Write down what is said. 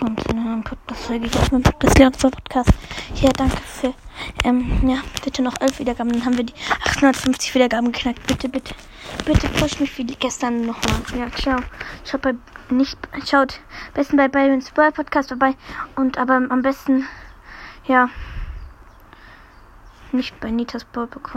willkommen zu einer Podcast-Folge ich auf meinem Podcast Leon Podcast. Ja, danke für, ähm, ja, bitte noch 11 Wiedergaben, dann haben wir die 850 Wiedergaben geknackt. Bitte, bitte, bitte push mich wie gestern nochmal. Ja, ciao. Schaut bei, nicht, schaut, besten bei Byron's World Podcast vorbei und aber am besten, ja, nicht bei Nitas Boy bekommen.